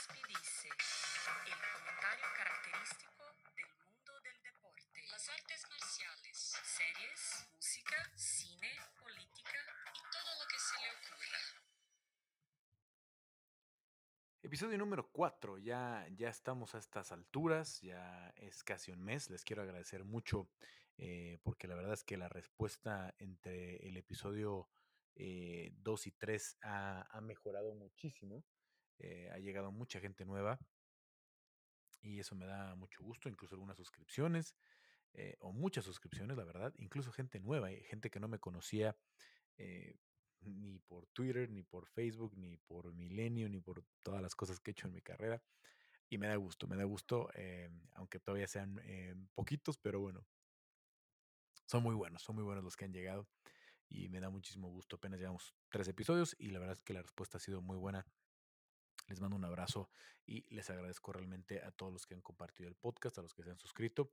Gaspi dice, el comentario característico del mundo del deporte, las artes marciales, series, música, cine, política y todo lo que se le ocurra. Episodio número 4, ya, ya estamos a estas alturas, ya es casi un mes, les quiero agradecer mucho eh, porque la verdad es que la respuesta entre el episodio 2 eh, y 3 ha, ha mejorado muchísimo, eh, ha llegado mucha gente nueva y eso me da mucho gusto, incluso algunas suscripciones eh, o muchas suscripciones, la verdad, incluso gente nueva, gente que no me conocía eh, ni por Twitter, ni por Facebook, ni por Milenio, ni por todas las cosas que he hecho en mi carrera. Y me da gusto, me da gusto, eh, aunque todavía sean poquitos, pero bueno, son muy buenos, son muy buenos los que han llegado y me da muchísimo gusto. Apenas llevamos tres episodios y la verdad es que la respuesta ha sido muy buena. Les mando un abrazo y les agradezco realmente a todos los que han compartido el podcast, a los que se han suscrito.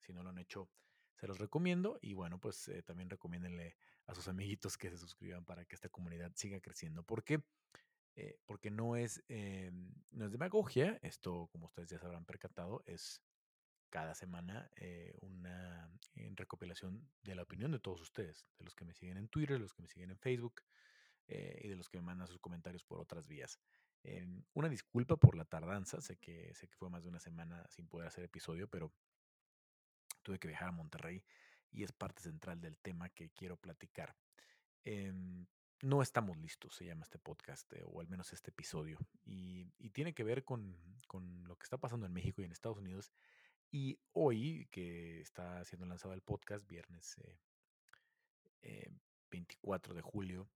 Si no lo han hecho, se los recomiendo. Y bueno, pues eh, también recomiéndenle a sus amiguitos que se suscriban para que esta comunidad siga creciendo. ¿Por qué? Eh, porque no es, eh, no es demagogia. Esto, como ustedes ya se habrán percatado, es cada semana una recopilación de la opinión de todos ustedes, de los que me siguen en Twitter, de los que me siguen en Facebook y de los que me mandan sus comentarios por otras vías. Em, una disculpa por la tardanza, sé que, sé que fue más de una semana sin poder hacer episodio, pero tuve que viajar a Monterrey y es parte central del tema que quiero platicar. Em, no estamos listos, se llama este podcast, eh, o al menos este episodio, y, tiene que ver con, lo que está pasando en México y en Estados Unidos. Y hoy, que está siendo lanzado el podcast, viernes 24 eh, eh, de julio,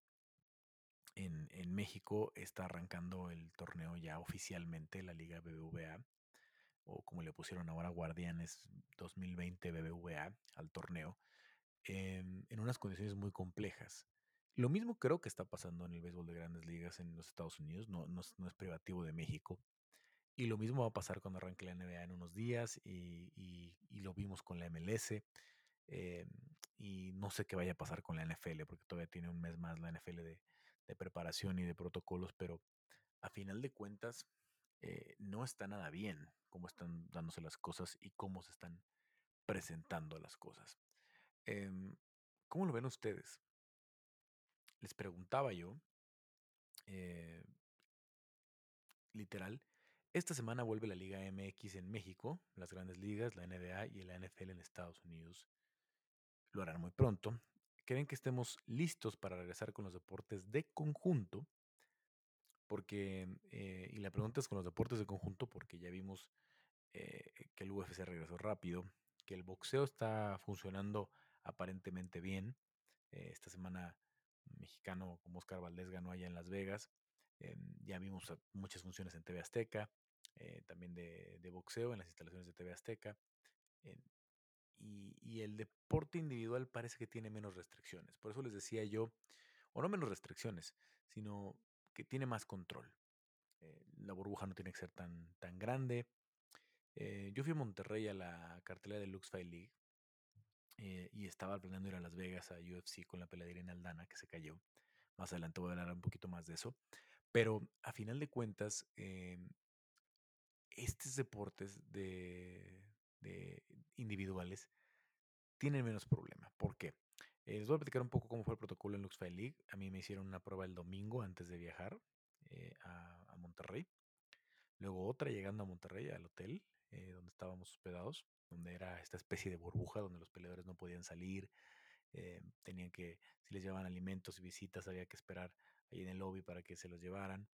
en, México está arrancando el torneo ya oficialmente, la Liga BBVA, o como le pusieron ahora Guardianes 2020 BBVA al torneo, en, unas condiciones muy complejas. Lo mismo creo que está pasando en el béisbol de grandes ligas en los Estados Unidos, no, no, es privativo de México. Y lo mismo va a pasar cuando arranque la NBA en unos días y, y lo vimos con la MLS. Eh, y no sé qué vaya a pasar con la NFL, porque todavía tiene un mes más la NFL de, preparación y de protocolos, pero a final de cuentas eh, no está nada bien cómo están dándose las cosas y cómo se están presentando las cosas. Em, ¿Cómo lo ven ustedes? Les preguntaba yo, eh, literal, esta semana vuelve la Liga MX en México, las grandes ligas, la NBA y la NFL en Estados Unidos lo harán muy pronto. ¿Creen que estemos listos para regresar con los deportes de conjunto? Porque, eh, y la pregunta es con los deportes de conjunto, porque ya vimos eh, que el UFC regresó rápido, que el boxeo está funcionando aparentemente bien. Eh, esta semana mexicano como Oscar Valdés ganó allá en Las Vegas. ya vimos muchas funciones en TV Azteca, también de, de, boxeo en las instalaciones de TV Azteca y, el deporte individual parece que tiene menos restricciones. Por eso les decía yo, o no menos restricciones, sino que tiene más control. Eh, la burbuja no tiene que ser tan, tan grande. Eh, yo fui a Monterrey a la cartelera de Lux Fight League eh, y estaba planeando ir a Las Vegas a UFC con la pelea de Irene Aldana que se cayó. Más adelante voy a hablar un poquito más de eso. Pero a final de cuentas, em, estos deportes de, de individuales tienen menos problema. ¿Por qué? Eh, les voy a platicar un poco cómo fue el protocolo en LuxFile League. A mí me hicieron una prueba el domingo antes de viajar eh, a, Monterrey. Luego otra llegando a Monterrey, al hotel eh, donde estábamos hospedados, donde era esta especie de burbuja donde los peleadores no podían salir. tenían que, si les llevaban alimentos y visitas, había que esperar ahí en el lobby para que se los llevaran,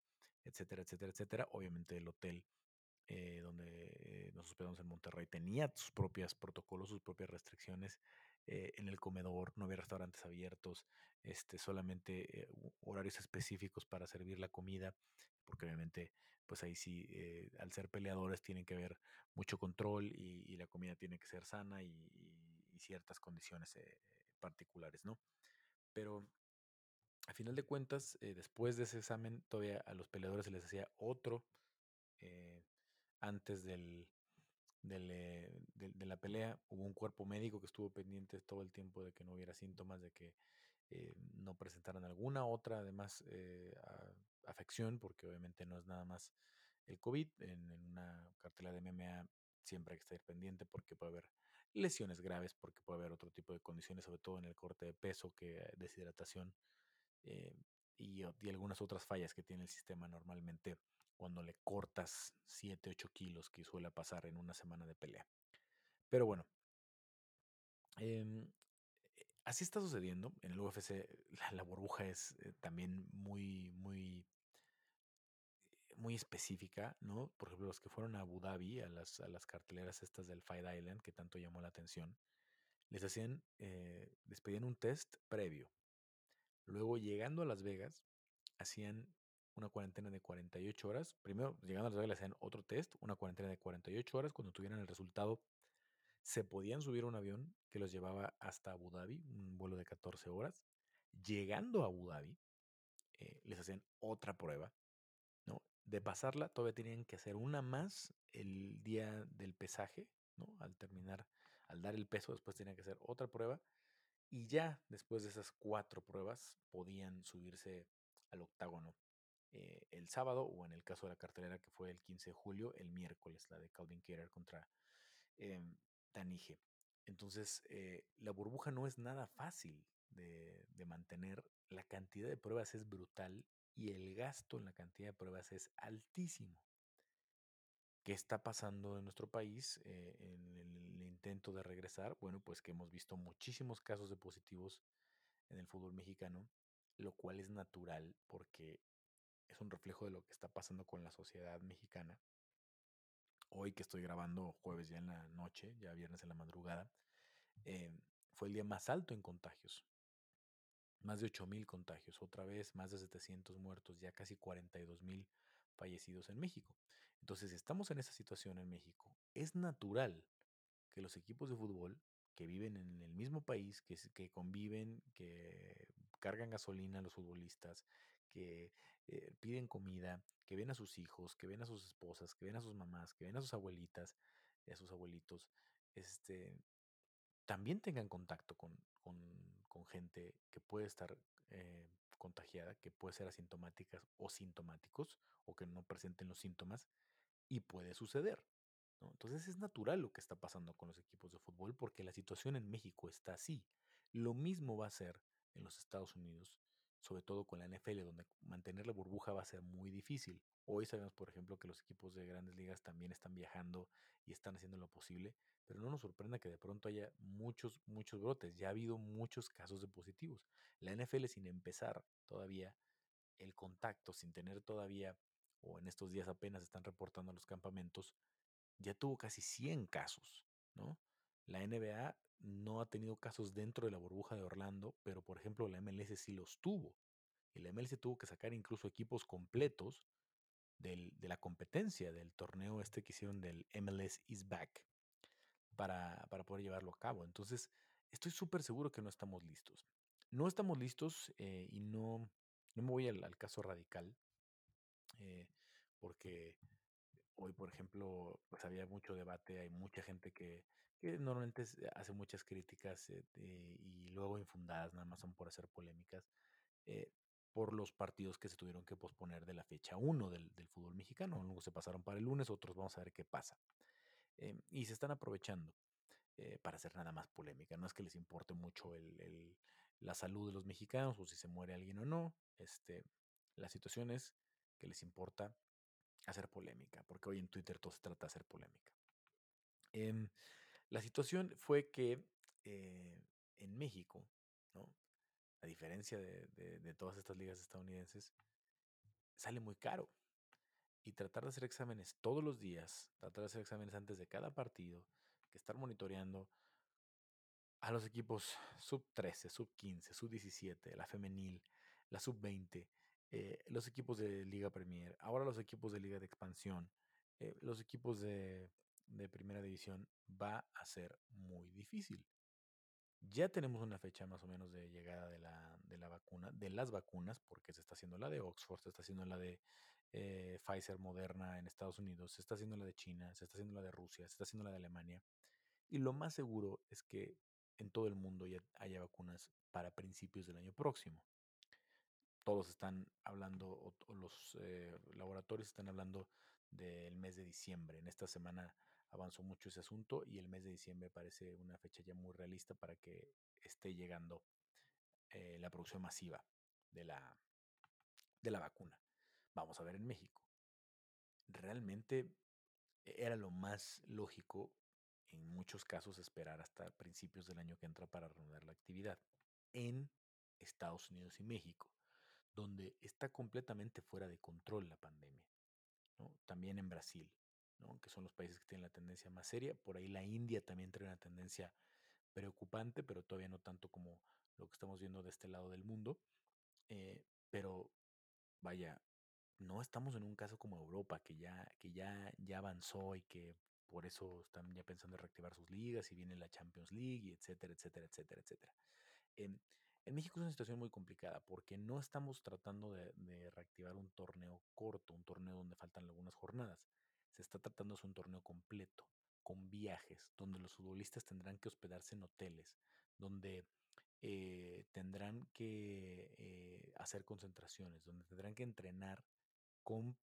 etcétera, etcétera, etcétera. Obviamente el hotel eh, donde nos hospedamos en Monterrey, tenía sus propios protocolos, sus propias restricciones eh, en el comedor, no había restaurantes abiertos, este, solamente eh, horarios específicos para servir la comida, porque obviamente, pues ahí sí, al ser peleadores tienen que haber mucho control y, la comida tiene que ser sana y, ciertas condiciones particulares, ¿no? Pero a final de cuentas, después de ese examen, todavía a los peleadores se les hacía otro antes del, eh, de, la pelea. Hubo un cuerpo médico que estuvo pendiente todo el tiempo de que no hubiera síntomas, de que eh, no presentaran alguna otra, además, eh, afección, porque obviamente no es nada más el COVID. En, en una cartelera de MMA siempre hay que estar pendiente porque puede haber lesiones graves, porque puede haber otro tipo de condiciones, sobre todo en el corte de peso, que deshidratación eh, y, algunas otras fallas que tiene el sistema normalmente cuando le cortas 7, 8 kilos que suele pasar en una semana de pelea. Pero bueno, eh, así está sucediendo. En el UFC la, burbuja es eh, también muy, muy, muy específica, ¿no? Por ejemplo, los que fueron a Abu Dhabi, a las, a las carteleras estas del Fight Island, que tanto llamó la atención, les hacían, eh, les pedían un test previo. Luego, llegando a Las Vegas, hacían una cuarentena de 48 horas. Primero, llegando a Las Vegas, hacían otro test, una cuarentena de 48 horas. Cuando tuvieran el resultado, se podían subir a un avión que los llevaba hasta Abu Dhabi, un vuelo de 14 horas. Llegando a Abu Dhabi, eh, les hacían otra prueba, ¿no? De pasarla, todavía tenían que hacer una más el día del pesaje, ¿no? Al terminar, al dar el peso, después tenían que hacer otra prueba. Y ya después de esas cuatro pruebas, podían subirse al octágono eh, el sábado, o en el caso de la cartelera que fue el 15 de julio, el miércoles, la de Calvin Keller contra eh, Tanige. Entonces, eh, la burbuja no es nada fácil de, de, mantener. La cantidad de pruebas es brutal y el gasto en la cantidad de pruebas es altísimo. ¿Qué está pasando en nuestro país eh, en el intento de regresar? Bueno, pues que hemos visto muchísimos casos de positivos en el fútbol mexicano, lo cual es natural porque es un reflejo de lo que está pasando con la sociedad mexicana hoy que estoy grabando jueves ya en la noche, ya viernes en la madrugada, eh, fue el día más alto en contagios. Más de 8 mil contagios, otra vez más de 700 muertos, ya casi 42 mil fallecidos en México. Entonces, estamos en esa situación en México. Es natural que los equipos de fútbol que viven en el mismo país, que, conviven, que cargan gasolina a los futbolistas, que eh, piden comida, que ven a sus hijos, que ven a sus esposas, que ven a sus mamás, que ven a sus abuelitas, a sus abuelitos, este, también tengan contacto con, con, con gente que puede estar eh, contagiada, que puede ser asintomáticas o sintomáticos, o que no presenten los síntomas, y puede suceder. Entonces es natural lo que está pasando con los equipos de fútbol porque la situación en México está así. Lo mismo va a ser en los Estados Unidos sobre todo con la NFL, donde mantener la burbuja va a ser muy difícil. Hoy sabemos, por ejemplo, que los equipos de grandes ligas también están viajando y están haciendo lo posible, pero no nos sorprenda que de pronto haya muchos, muchos brotes. Ya ha habido muchos casos de positivos. La NFL, sin empezar todavía el contacto, sin tener todavía, o en estos días apenas están reportando los campamentos, ya tuvo casi 100 casos, ¿no? La NBA no ha tenido casos dentro de la burbuja de Orlando, pero por ejemplo la MLS sí los tuvo. Y la MLS tuvo que sacar incluso equipos completos del, de la competencia del torneo este que hicieron del MLS is back para, para poder llevarlo a cabo. Entonces, estoy súper seguro que no estamos listos. No estamos listos eh, y no, no me voy al, al caso radical, eh, porque hoy, por ejemplo, pues había mucho debate, hay mucha gente que, normalmente hace muchas críticas eh, eh, y luego infundadas, nada más son por hacer polémicas, eh, por los partidos que se tuvieron que posponer de la fecha 1 del, del, fútbol mexicano. Luego se pasaron para el lunes, otros vamos a ver qué pasa. Eh, y se están aprovechando eh, para hacer nada más polémica. No es que les importe mucho el, el, la salud de los mexicanos o si se muere alguien o no. Este, la situación es que les importa hacer polémica, porque hoy en Twitter todo se trata de hacer polémica. Eh, la situación fue que eh, en México, ¿no? a diferencia de, todas estas ligas estadounidenses, sale muy caro. Y tratar de hacer exámenes todos los días, tratar de hacer exámenes antes de cada partido, que estar monitoreando a los equipos sub 13, sub 15, sub 17, la femenil, la sub 20, eh, los equipos de Liga Premier, ahora los equipos de Liga de Expansión, eh, los equipos de primera división va a ser muy difícil. Ya tenemos una fecha más o menos de llegada de la, de la vacuna, de las vacunas, porque se está haciendo la de Oxford, se está haciendo la de eh, Pfizer Moderna en Estados Unidos, se está haciendo la de China, se está haciendo la de Rusia, se está haciendo la de Alemania. Y lo más seguro es que en todo el mundo ya haya vacunas para principios del año próximo. Todos están hablando, los eh, laboratorios están hablando del mes de diciembre. En esta semana avanzó mucho ese asunto y el mes de diciembre parece una fecha ya muy realista para que esté llegando eh, la producción masiva de la, de la vacuna. Vamos a ver en México. Realmente era lo más lógico en muchos casos esperar hasta principios del año que entra para reanudar la actividad en Estados Unidos y México, donde está completamente fuera de control la pandemia. También en Brasil, que son los países que tienen la tendencia más seria. Por ahí la India también tiene una tendencia preocupante, pero todavía no tanto como lo que estamos viendo de este lado del mundo. Eh, pero vaya, no estamos en un caso como Europa, que ya, que ya, ya avanzó y que por eso están ya pensando en reactivar sus ligas y viene la Champions League, etcétera, etcétera, etcétera, etcétera. En, México es una situación muy complicada porque no estamos tratando de, reactivar un torneo corto, un torneo donde faltan algunas jornadas. Se está tratando de un torneo completo, con viajes, donde los futbolistas tendrán que hospedarse en hoteles, donde eh, tendrán que eh, hacer concentraciones, donde tendrán que entrenar con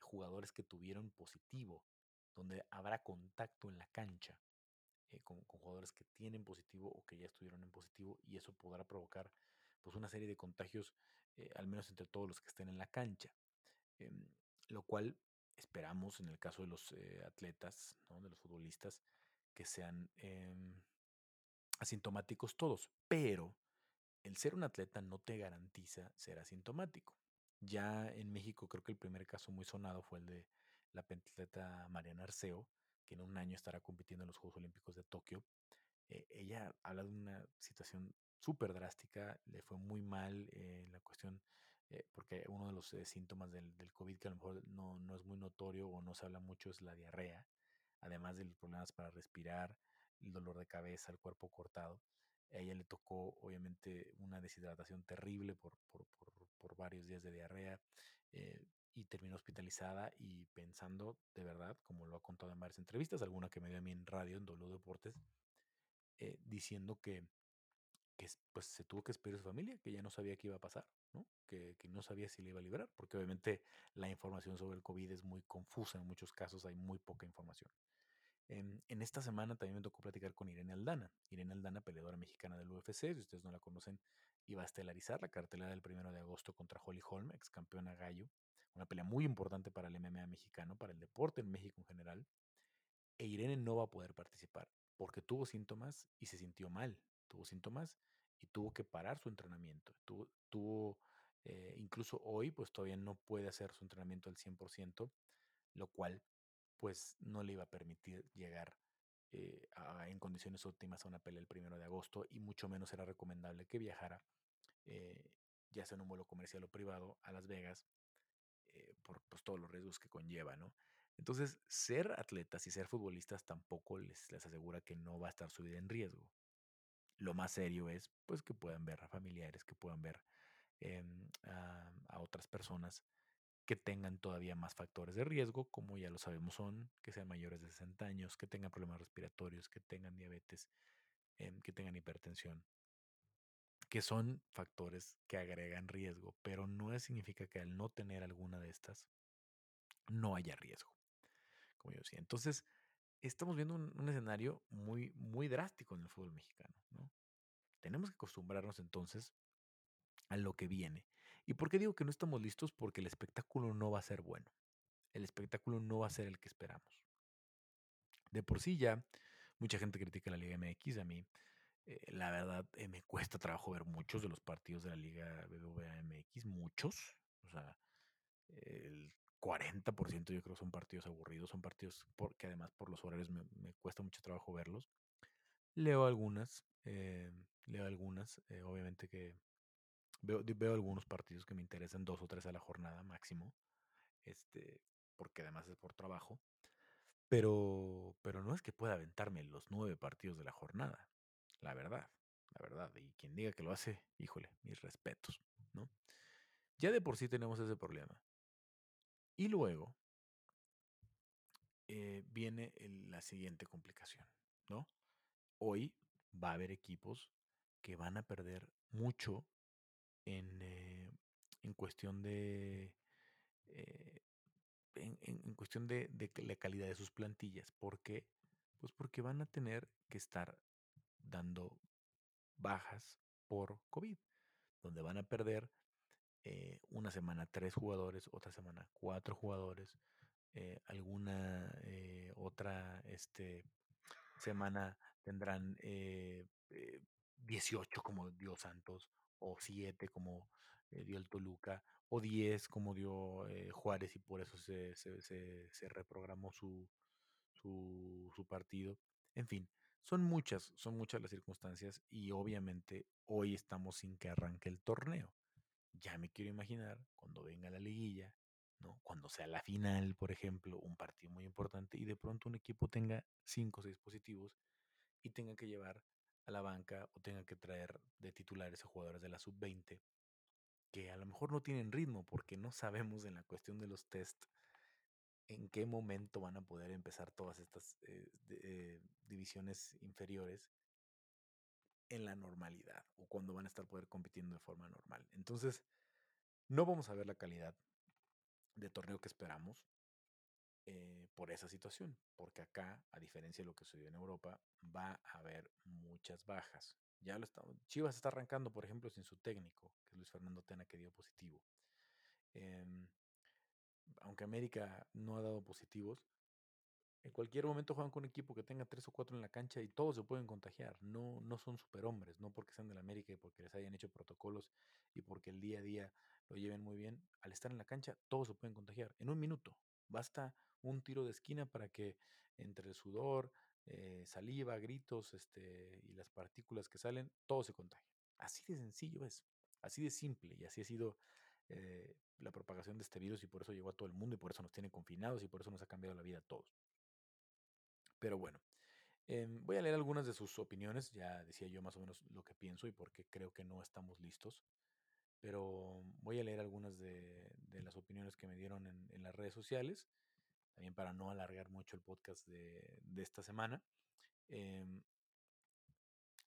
jugadores que tuvieron positivo, donde habrá contacto en la cancha eh, con, jugadores que tienen positivo o que ya estuvieron en positivo y eso podrá provocar pues una serie de contagios, al menos entre todos los que estén en la cancha. Em, lo cual esperamos en el caso de los atletas, de los futbolistas, que sean em, asintomáticos todos, pero el ser un atleta no te garantiza ser asintomático. Ya en México creo que el primer caso muy sonado fue el de la pentatleta Mariana Arceo, que en un año estará compitiendo en los Juegos Olímpicos de Tokio. Eh, ella habla de una situación súper drástica, le fue muy mal eh, la cuestión, eh, porque uno de los síntomas del, del, COVID que a lo mejor no, no, es muy notorio o no se habla mucho es la diarrea, además de los problemas para respirar, el dolor de cabeza, el cuerpo cortado. A ella le tocó obviamente una deshidratación terrible por, por, por, varios días de diarrea eh, y terminó hospitalizada y pensando de verdad, como lo ha contado en varias entrevistas, alguna que me dio a mí en radio, en W Deportes, eh, diciendo que, pues, se tuvo que despedir de su familia, que ya no sabía qué iba a pasar. Que, que, no sabía si le iba a liberar, porque obviamente la información sobre el COVID es muy confusa, en muchos casos hay muy poca información. En, esta semana también me tocó platicar con Irene Aldana. Irene Aldana, peleadora mexicana del UFC, si ustedes no la conocen, iba a estelarizar la cartelera del primero de agosto contra Holly Holm, ex campeona gallo. Una pelea muy importante para el MMA mexicano, para el deporte en México en general. E Irene no va a poder participar porque tuvo síntomas y se sintió mal. Tuvo síntomas y tuvo que parar su entrenamiento. Tuvo, eh, incluso hoy, pues todavía no puede hacer su entrenamiento al 100%, lo cual pues no le iba a permitir llegar eh, en condiciones óptimas a una pelea el primero de agosto y mucho menos era recomendable que viajara, eh, ya sea en un vuelo comercial o privado, a Las Vegas eh, por pues, todos los riesgos que conlleva, ¿no? Entonces, ser atletas y ser futbolistas tampoco les, les asegura que no va a estar su vida en riesgo. Lo más serio es pues que puedan ver a familiares, que puedan ver em, a otras personas que tengan todavía más factores de riesgo, como ya lo sabemos son, que sean mayores de 60 años, que tengan problemas respiratorios, que tengan diabetes, em, que tengan hipertensión, que son factores que agregan riesgo, pero no significa que al no tener alguna de estas no haya riesgo, como yo decía. Entonces, estamos viendo un, escenario muy, muy drástico en el fútbol mexicano, ¿no? Tenemos que acostumbrarnos entonces a lo que viene ¿Y por qué digo que no estamos listos? Porque el espectáculo no va a ser bueno. El espectáculo no va a ser el que esperamos. De por sí ya, mucha gente critica la Liga MX. A mí, eh, la verdad, eh, me cuesta trabajo ver muchos de los partidos de la Liga BBVA MX. Muchos. O sea, el 40% yo creo son partidos aburridos. Son partidos que además por los horarios me, cuesta mucho trabajo verlos. Leo algunas. Eh, leo algunas. obviamente que Veo, veo algunos partidos que me interesan, dos o tres a la jornada máximo, este, porque además es por trabajo. Pero, pero no es que pueda aventarme los nueve partidos de la jornada, la verdad, la verdad. Y quien diga que lo hace, híjole, mis respetos, ¿no? Ya de por sí tenemos ese problema. Y luego eh, viene la siguiente complicación, ¿no? Hoy va a haber equipos que van a perder mucho en, eh, en cuestión de, eh, en, en cuestión de, de, la calidad de sus plantillas. ¿Por qué? Pues porque van a tener que estar dando bajas por COVID, donde van a perder eh, una semana tres jugadores, otra semana cuatro jugadores, eh, alguna eh, otra este, semana tendrán 18 como dio Santos, o 7 como dio el Toluca, o 10 como dio Juárez y por eso se, se, reprogramó su, su partido. En fin, son muchas, son muchas las circunstancias y obviamente hoy estamos sin que arranque el torneo. Ya me quiero imaginar cuando venga la liguilla, ¿no? Cuando sea la final, por ejemplo, un partido muy importante y de pronto un equipo tenga cinco o seis positivos y tenga que llevar a la banca o tenga que traer de titulares a jugadores de la sub-20 que a lo mejor no tienen ritmo porque no sabemos en la cuestión de los test en qué momento van a poder empezar todas estas eh, eh, divisiones inferiores en la normalidad o cuando van a estar poder compitiendo de forma normal. Entonces, no vamos a ver la calidad de torneo que esperamos eh, por esa situación, porque acá, a diferencia de lo que sucedió en Europa, va a haber muchas bajas. Ya lo está, Chivas está arrancando, por ejemplo, sin su técnico, que es Luis Fernando Tena, que dio positivo. Em, aunque América no ha dado positivos, en cualquier momento juegan con un equipo que tenga tres o cuatro en la cancha y todos se pueden contagiar. No, no son superhombres, no porque sean de la América y porque les hayan hecho protocolos y porque el día a día lo lleven muy bien. Al estar en la cancha, todos se pueden contagiar. En un minuto, basta un tiro de esquina para que entre el sudor, eh, saliva, gritos este, y las partículas que salen, todo se contagie. Así de sencillo es, así de simple y así ha sido eh, la propagación de este virus y por eso llegó a todo el mundo y por eso nos tiene confinados y por eso nos ha cambiado la vida a todos. Pero bueno, em, voy a leer algunas de sus opiniones, ya decía yo más o menos lo que pienso y por qué creo que no estamos listos, pero voy a leer algunas de, las opiniones que me dieron en, las redes sociales, también para no alargar mucho el podcast de, esta semana. Em,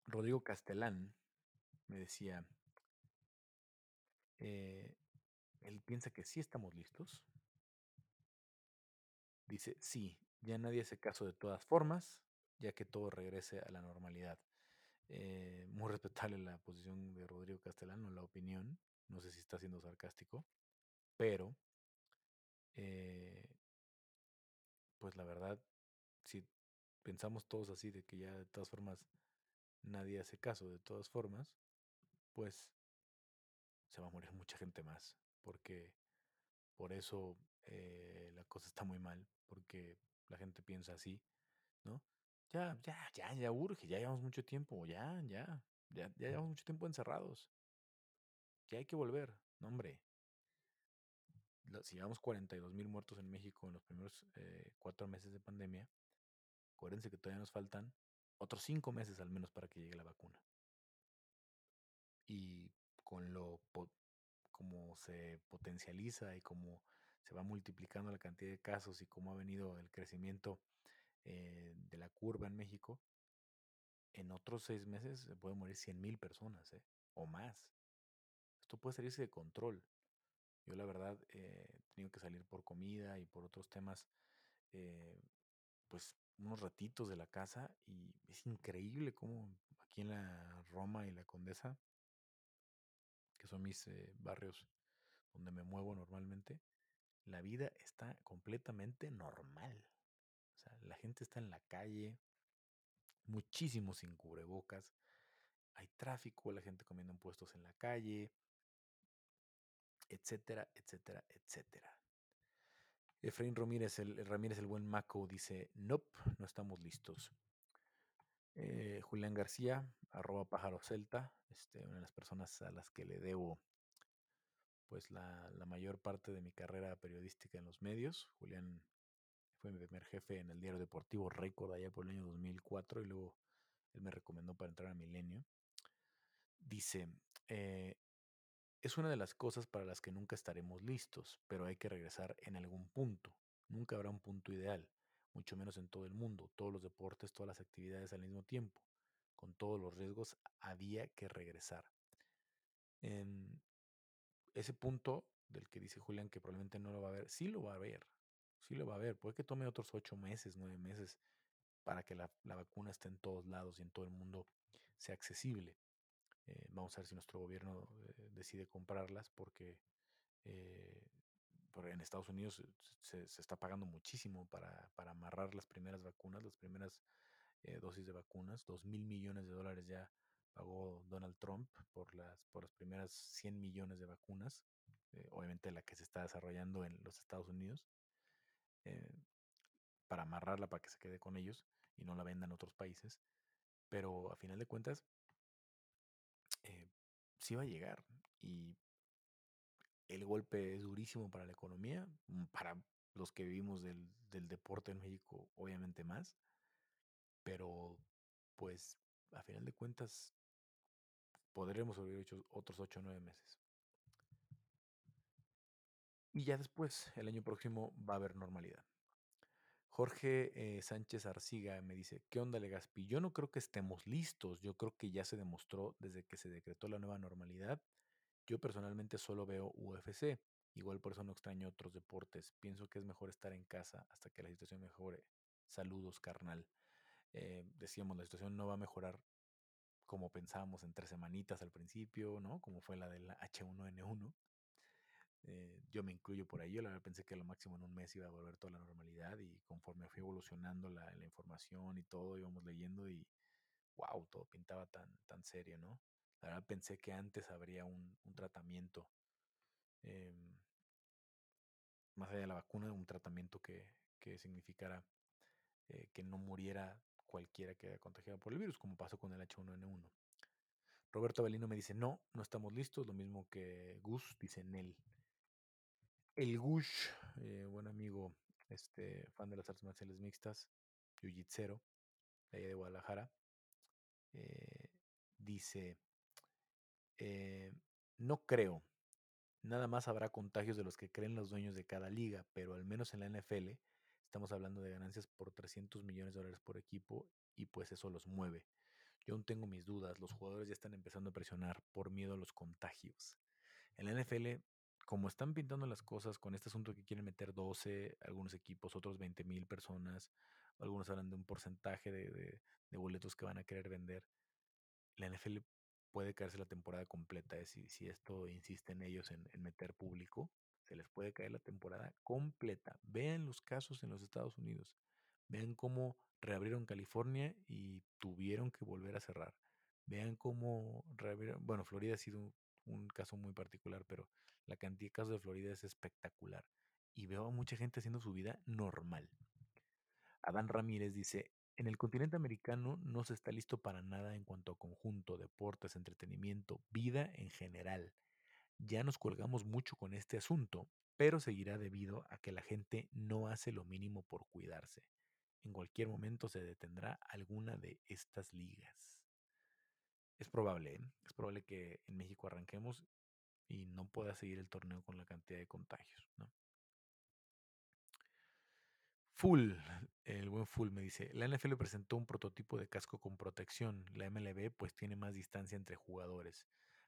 Rodrigo Castellán me decía, eh, él piensa que sí estamos listos. Dice, sí, ya nadie hace caso de todas formas, ya que todo regrese a la normalidad. Eh, muy respetable la posición de Rodrigo Castellano, la opinión. No sé si está siendo sarcástico, pero eh, pues la verdad, si pensamos todos así de que ya de todas formas nadie hace caso de todas formas, pues se va a morir mucha gente más, porque por eso eh, la cosa está muy mal, porque la gente piensa así, ¿no? Ya, ya, ya, ya urge, ya llevamos mucho tiempo, ya, ya, ya, ya llevamos mucho tiempo encerrados. Ya hay que volver, no hombre. Si llevamos 42 mil muertos en México en los primeros eh, cuatro meses de pandemia, acuérdense que todavía nos faltan otros cinco meses al menos para que llegue la vacuna. Y con lo como se potencializa y como se va multiplicando la cantidad de casos y cómo ha venido el crecimiento eh, de la curva en México, en otros seis meses se pueden morir 100 mil personas ¿eh? o más. Esto puede salirse de control. Yo la verdad eh, he tenido que salir por comida y por otros temas, pues unos ratitos de la casa y es increíble cómo aquí en la Roma y la Condesa, que son mis barrios donde me muevo normalmente, la vida está completamente normal. O sea, la gente está en la calle, muchísimos sin cubrebocas, hay tráfico, la gente comiendo en puestos en la calle, etcétera, etcétera, etcétera. Efraín Ramírez, el, Ramírez, el buen Maco, dice, nope, no estamos listos. Eh, Julián García, arroba pájaro celta, este, una de las personas a las que le debo pues la, mayor parte de mi carrera periodística en los medios. Julián fue mi primer jefe en el diario deportivo Record allá por el año 2004 y luego él me recomendó para entrar a Milenio. Dice, eh, es una de las cosas para las que nunca estaremos listos, pero hay que regresar en algún punto. Nunca habrá un punto ideal, mucho menos en todo el mundo, todos los deportes, todas las actividades al mismo tiempo. Con todos los riesgos había que regresar. Ese punto del que dice Julián que probablemente no lo va a ver, sí lo va a ver. sí lo va a haber. Puede que tome otros ocho meses, nueve meses para que la, vacuna esté en todos lados y en todo el mundo sea accesible. Eh, vamos a ver si nuestro gobierno eh, decide comprarlas porque eh, en Estados Unidos se, está pagando muchísimo para, para, amarrar las primeras vacunas, las primeras dosis de vacunas. Dos mil millones de dólares ya pagó Donald Trump por las, por las primeras 100 millones de vacunas, obviamente la que se está desarrollando en los Estados Unidos, para amarrarla para que se quede con ellos y no la vendan en otros países. Pero a final de cuentas, eh, sí va a llegar y el golpe es durísimo para la economía, mm, para los que vivimos del, deporte en México, obviamente más, pero pues a final de cuentas podremos sobrevivir otros 8 o 9 meses. Y ya después, el año próximo, va a haber normalidad. Jorge eh, Sánchez Arciga me dice, ¿qué onda Legaspi? Yo no creo que estemos listos, yo creo que ya se demostró desde que se decretó la nueva normalidad. Yo personalmente solo veo UFC, igual por eso no extraño otros deportes. Pienso que es mejor estar en casa hasta que la situación mejore. Saludos, carnal. Eh, decíamos, la situación no va a mejorar como pensábamos en tres semanitas al principio, ¿no? Como fue la del H1N1. Eh, yo me incluyo por ahí, yo la verdad pensé que lo máximo en un mes iba a volver toda la normalidad y conforme fue evolucionando la, información y todo, íbamos leyendo y wow, todo pintaba tan, tan serio, ¿no? La verdad pensé que antes habría un, tratamiento, em, más allá de la vacuna, un tratamiento que, que significara eh, que no muriera cualquiera que haya contagiado por el virus, como pasó con el H1N1. Roberto Avelino me dice, no, no estamos listos, lo mismo que Gus, dice Nel. El Gush, eh, buen amigo, este, fan de las artes marciales mixtas, jiu-jitsero, de allá de Guadalajara, eh, dice, eh, no creo, nada más habrá contagios de los que creen los dueños de cada liga, pero al menos en la NFL estamos hablando de ganancias por 300 millones de dólares por equipo y pues eso los mueve. Yo aún tengo mis dudas, los jugadores ya están empezando a presionar por miedo a los contagios. En la NFL como están pintando las cosas con este asunto que quieren meter 12, algunos equipos, otros 20 mil personas, algunos hablan de un porcentaje de, boletos que van a querer vender, la NFL puede caerse la temporada completa. Es si, si esto insisten ellos en, en meter público, se les puede caer la temporada completa. Vean los casos en los Estados Unidos. Vean cómo reabrieron California y tuvieron que volver a cerrar. Vean cómo reabrieron, bueno, Florida ha sido un caso muy particular, pero la cantidad de casos de Florida es espectacular. Y veo a mucha gente haciendo su vida normal. Adán Ramírez dice, en el continente americano no se está listo para nada en cuanto a conjunto, deportes, entretenimiento, vida en general. Ya nos colgamos mucho con este asunto, pero seguirá debido a que la gente no hace lo mínimo por cuidarse. En cualquier momento se detendrá alguna de estas ligas. Es probable, ¿eh? es probable que en México arranquemos y no pueda seguir el torneo con la cantidad de contagios. ¿no? Full, el buen Full me dice, la NFL presentó un prototipo de casco con protección, la MLB pues tiene más distancia entre jugadores,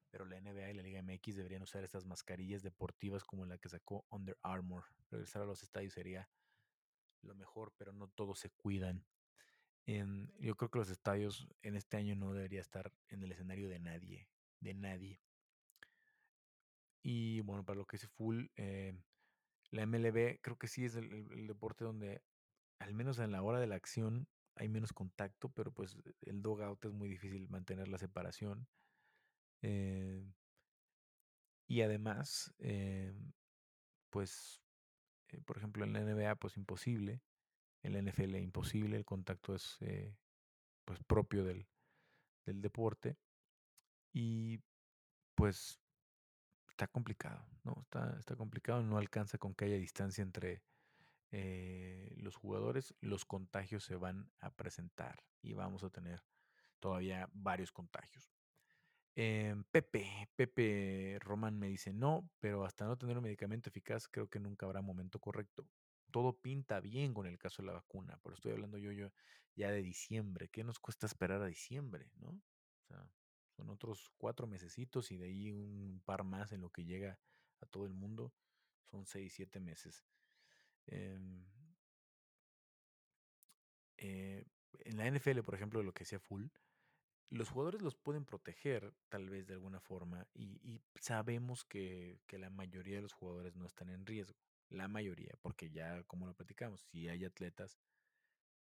pero la NBA y la Liga MX deberían usar estas mascarillas deportivas como la que sacó Under Armour. Regresar a los estadios sería lo mejor, pero no todos se cuidan yo creo que los estadios en este año no debería estar en el escenario de nadie, de nadie. Y bueno, para lo que es full, eh, la MLB creo que sí es el, deporte donde, al menos en la hora de la acción, hay menos contacto, pero pues el dogout es muy difícil mantener la separación. Eh, y además, eh, pues, por ejemplo, en la NBA, pues imposible. En la NFL imposible, el contacto es eh, pues propio del, deporte y pues está complicado, ¿no? Está, está complicado, no alcanza con que haya distancia entre eh, los jugadores, los contagios se van a presentar y vamos a tener todavía varios contagios. Em, Pepe, Pepe Román me dice, no, pero hasta no tener un medicamento eficaz creo que nunca habrá momento correcto todo pinta bien con el caso de la vacuna, pero estoy hablando yo, yo ya de diciembre. ¿Qué nos cuesta esperar a diciembre, no? O sea, son otros cuatro mesecitos y de ahí un par más en lo que llega a todo el mundo. Son seis, siete meses. Em, eh, en la NFL, por ejemplo, lo que decía Full, los jugadores los pueden proteger tal vez de alguna forma y, y sabemos que, que la mayoría de los jugadores no están en riesgo. La mayoría, porque ya como lo platicamos, si hay atletas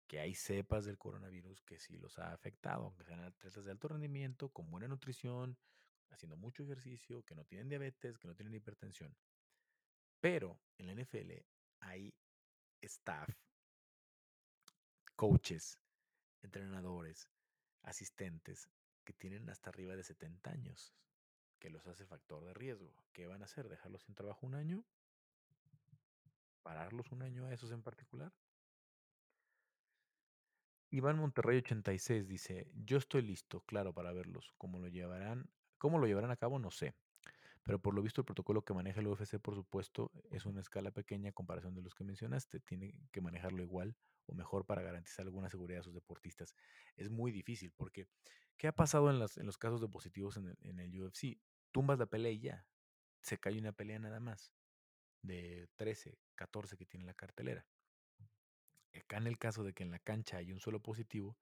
que hay cepas del coronavirus que sí los ha afectado, aunque sean atletas de alto rendimiento, con buena nutrición, haciendo mucho ejercicio, que no tienen diabetes, que no tienen hipertensión. Pero en la NFL hay staff, coaches, entrenadores, asistentes que tienen hasta arriba de 70 años, que los hace factor de riesgo. ¿Qué van a hacer? ¿Dejarlos sin trabajo un año? ¿Pararlos un año a esos en particular? Iván Monterrey 86 dice, yo estoy listo, claro, para verlos. ¿Cómo lo llevarán? ¿Cómo lo llevarán a cabo? No sé. Pero por lo visto el protocolo que maneja el UFC, por supuesto, es una escala pequeña comparación de los que mencionaste. Tiene que manejarlo igual o mejor para garantizar alguna seguridad a sus deportistas. Es muy difícil porque, ¿qué ha pasado en, las, en los casos de positivos en el, en el UFC? Tumbas la pelea y ya. Se cae una pelea nada más de 13, 14 que tiene la cartelera. Acá en el caso de que en la cancha hay un solo positivo,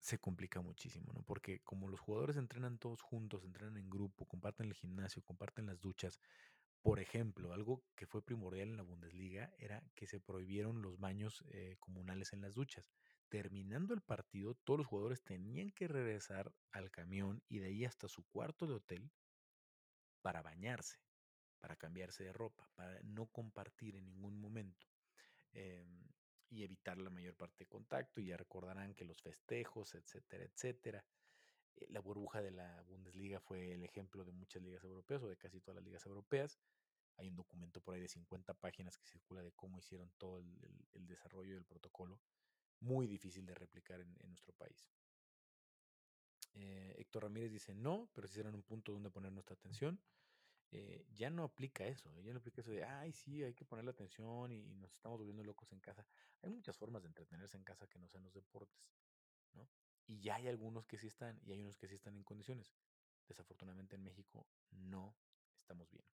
se complica muchísimo, ¿no? Porque como los jugadores entrenan todos juntos, entrenan en grupo, comparten el gimnasio, comparten las duchas. Por ejemplo, algo que fue primordial en la Bundesliga era que se prohibieron los baños eh, comunales en las duchas. Terminando el partido, todos los jugadores tenían que regresar al camión y de ahí hasta su cuarto de hotel para bañarse, para cambiarse de ropa, para no compartir en ningún momento. Eh, y evitar la mayor parte de contacto. Y ya recordarán que los festejos, etcétera, etcétera. Eh, la burbuja de la Bundesliga fue el ejemplo de muchas ligas europeas o de casi todas las ligas europeas. Hay un documento por ahí de 50 páginas que circula de cómo hicieron todo el, desarrollo del protocolo. Muy difícil de replicar en, en nuestro país. Eh, Héctor Ramírez dice no, pero sí serán un punto donde poner nuestra atención. Eh, ya no aplica eso, ya no aplica eso de, ay, sí, hay que ponerle atención y, y, nos estamos volviendo locos en casa. Hay muchas formas de entretenerse en casa que no sean los deportes, ¿no? Y ya hay algunos que sí están y hay unos que sí están en condiciones. Desafortunadamente en México no estamos bien.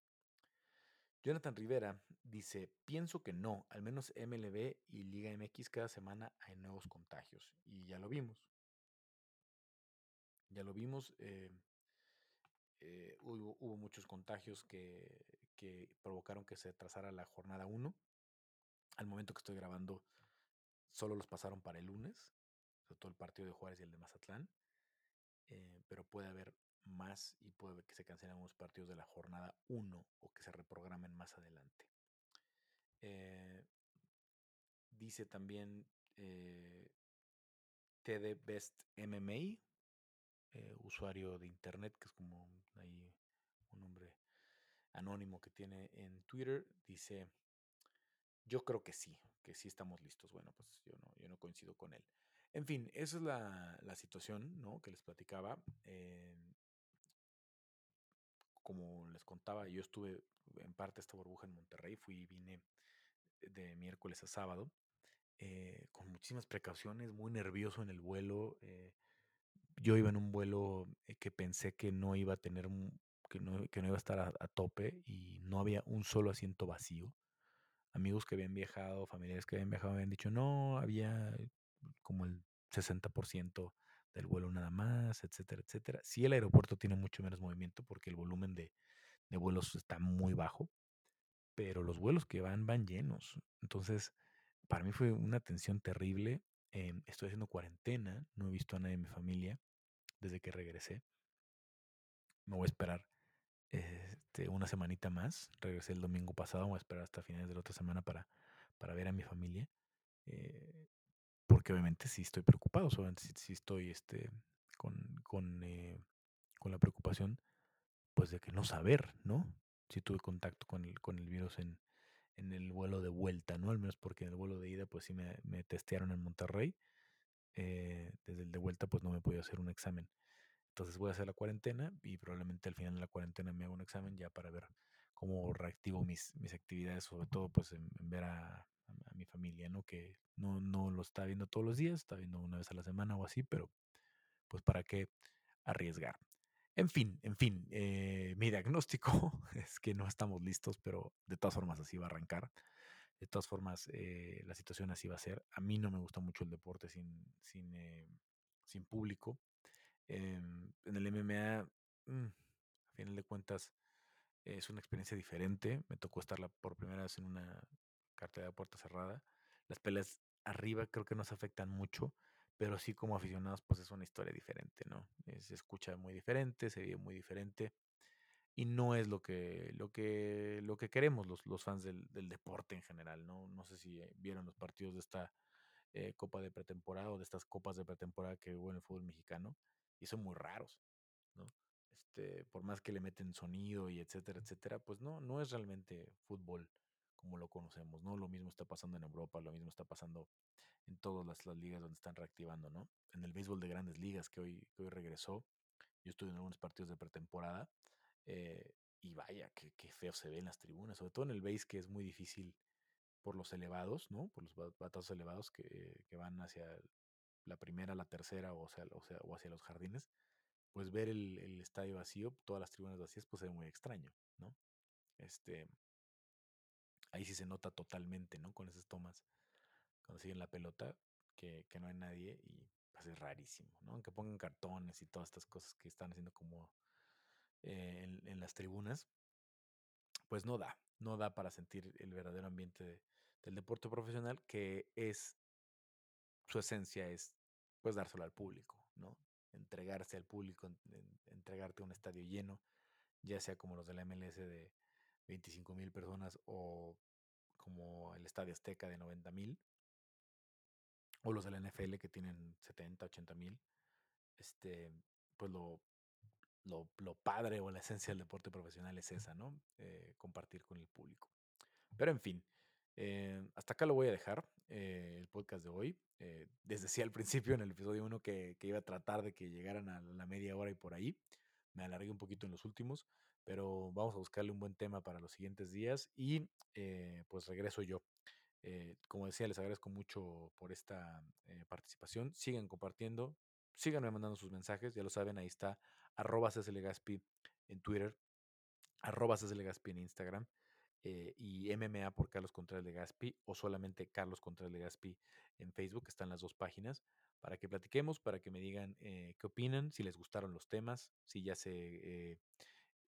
Jonathan Rivera dice, pienso que no, al menos MLB y Liga MX cada semana hay nuevos contagios y ya lo vimos. Ya lo vimos. Eh, eh, hubo, muchos contagios que, provocaron que se trazara la jornada 1. Al momento que estoy grabando, solo los pasaron para el lunes, todo el partido de Juárez y el de Mazatlán. Eh, pero puede haber más y puede que se cancelen unos partidos de la jornada 1 o que se reprogramen más adelante. Eh, dice también TD Best MMA, eh, usuario de internet, que es como ahí un nombre anónimo que tiene en Twitter, dice, yo creo que sí, que sí estamos listos. Bueno, pues yo no, yo no coincido con él. En fin, esa es la, la situación ¿no? que les platicaba. Como les contaba, yo estuve en parte esta burbuja en Monterrey, fui y vine de miércoles a sábado, eh, con muchísimas precauciones, muy nervioso en el vuelo. Eh, yo iba en un vuelo que pensé que no iba a tener, que no, que no iba a estar a, tope y no había un solo asiento vacío. Amigos que habían viajado, familiares que habían viajado, habían dicho, no, había como el 60% del vuelo nada más, etcétera, etcétera. Sí, el aeropuerto tiene mucho menos movimiento porque el volumen de, de vuelos está muy bajo, pero los vuelos que van van llenos. Entonces, para mí fue una tensión terrible. Eh, estoy haciendo cuarentena, no he visto a nadie de mi familia desde que regresé. Me voy a esperar este, una semanita más. Regresé el domingo pasado, voy a esperar hasta finales de la otra semana para, para ver a mi familia. Eh, porque obviamente sí estoy preocupado, obviamente sí, sí estoy este, con, con, eh, con, la preocupación pues de que no saber, ¿no? Si tuve contacto con el, con el virus en, en el vuelo de vuelta, ¿no? Al menos porque en el vuelo de ida pues sí me, me testearon en Monterrey, eh, desde el de vuelta pues no me podía hacer un examen. Entonces voy a hacer la cuarentena y probablemente al final de la cuarentena me hago un examen ya para ver cómo reactivo mis, mis actividades, sobre todo pues en, en ver a, a, mi familia, ¿no? Que no, no lo está viendo todos los días, está viendo una vez a la semana o así, pero pues para qué arriesgar. En fin, en fin, eh, mi diagnóstico es que no estamos listos, pero de todas formas así va a arrancar. De todas formas, eh, la situación así va a ser. A mí no me gusta mucho el deporte sin, sin, eh, sin público. Em, en el MMA, mm, a final de cuentas, es una experiencia diferente. Me tocó estar por primera vez en una cartera de puerta cerrada. Las peleas arriba creo que nos afectan mucho, pero sí como aficionados, pues es una historia diferente, ¿no? Eh, se escucha muy diferente, se ve muy diferente y no es lo que, lo que, lo que queremos los, los fans del, del deporte en general, ¿no? No sé si eh, vieron los partidos de esta eh, Copa de pretemporada o de estas copas de pretemporada que hubo en el fútbol mexicano y son muy raros, ¿no? Este, por más que le meten sonido y etcétera, etcétera, pues no, no es realmente fútbol como lo conocemos, ¿no? Lo mismo está pasando en Europa, lo mismo está pasando en todas las, las ligas donde están reactivando, ¿no? En el béisbol de grandes ligas que hoy, que hoy regresó, yo estuve en algunos partidos de pretemporada eh, y vaya, qué, qué feo se ve en las tribunas, sobre todo en el béis que es muy difícil por los elevados, ¿no? Por los batazos elevados que, que van hacia la primera, la tercera o, sea, o, sea, o hacia los jardines, pues ver el, el, estadio vacío, todas las tribunas vacías, pues es muy extraño, ¿no? Este, ahí sí se nota totalmente, ¿no? Con esas tomas, cuando siguen la pelota, que, que no hay nadie y pues es rarísimo, ¿no? Aunque pongan cartones y todas estas cosas que están haciendo como eh, en, en, las tribunas, pues no da, no da para sentir el verdadero ambiente de, del deporte profesional, que es, su esencia es, pues, dárselo al público, ¿no? Entregarse al público, en, en, entregarte a un estadio lleno, ya sea como los de la MLS de 25 mil personas o como el Estadio Azteca de 90 mil, o los de la NFL que tienen 70, 80 mil, este, pues lo, lo, lo, padre o la esencia del deporte profesional es esa, ¿no? Eh, compartir con el público. Pero en fin, eh, hasta acá lo voy a dejar, eh, el podcast de hoy. Eh, les decía al principio en el episodio 1 que, que, iba a tratar de que llegaran a la media hora y por ahí. Me alargué un poquito en los últimos, pero vamos a buscarle un buen tema para los siguientes días y eh, pues regreso yo. Como decía, les agradezco mucho por esta participación. Sigan compartiendo, síganme mandando sus mensajes, ya lo saben, ahí está arroba en Twitter, arroba en Instagram eh, y MMA por Carlos Contreras de Gaspi o solamente Carlos Contreras de Gaspi en Facebook, están las dos páginas, para que platiquemos, para que me digan eh, qué opinan, si les gustaron los temas, si ya se, eh,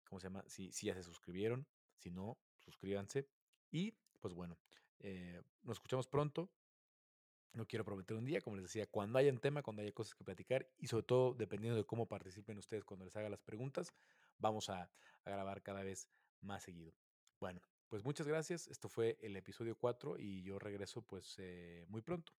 ¿cómo se llama? Si, si, ya se suscribieron, si no, suscríbanse. Y pues bueno, eh, nos escuchamos pronto. No quiero prometer un día, como les decía, cuando haya un tema, cuando haya cosas que platicar y sobre todo dependiendo de cómo participen ustedes cuando les haga las preguntas, vamos a grabar cada vez más seguido. Bueno, pues muchas gracias. Esto fue el episodio 4 y yo regreso pues eh, muy pronto.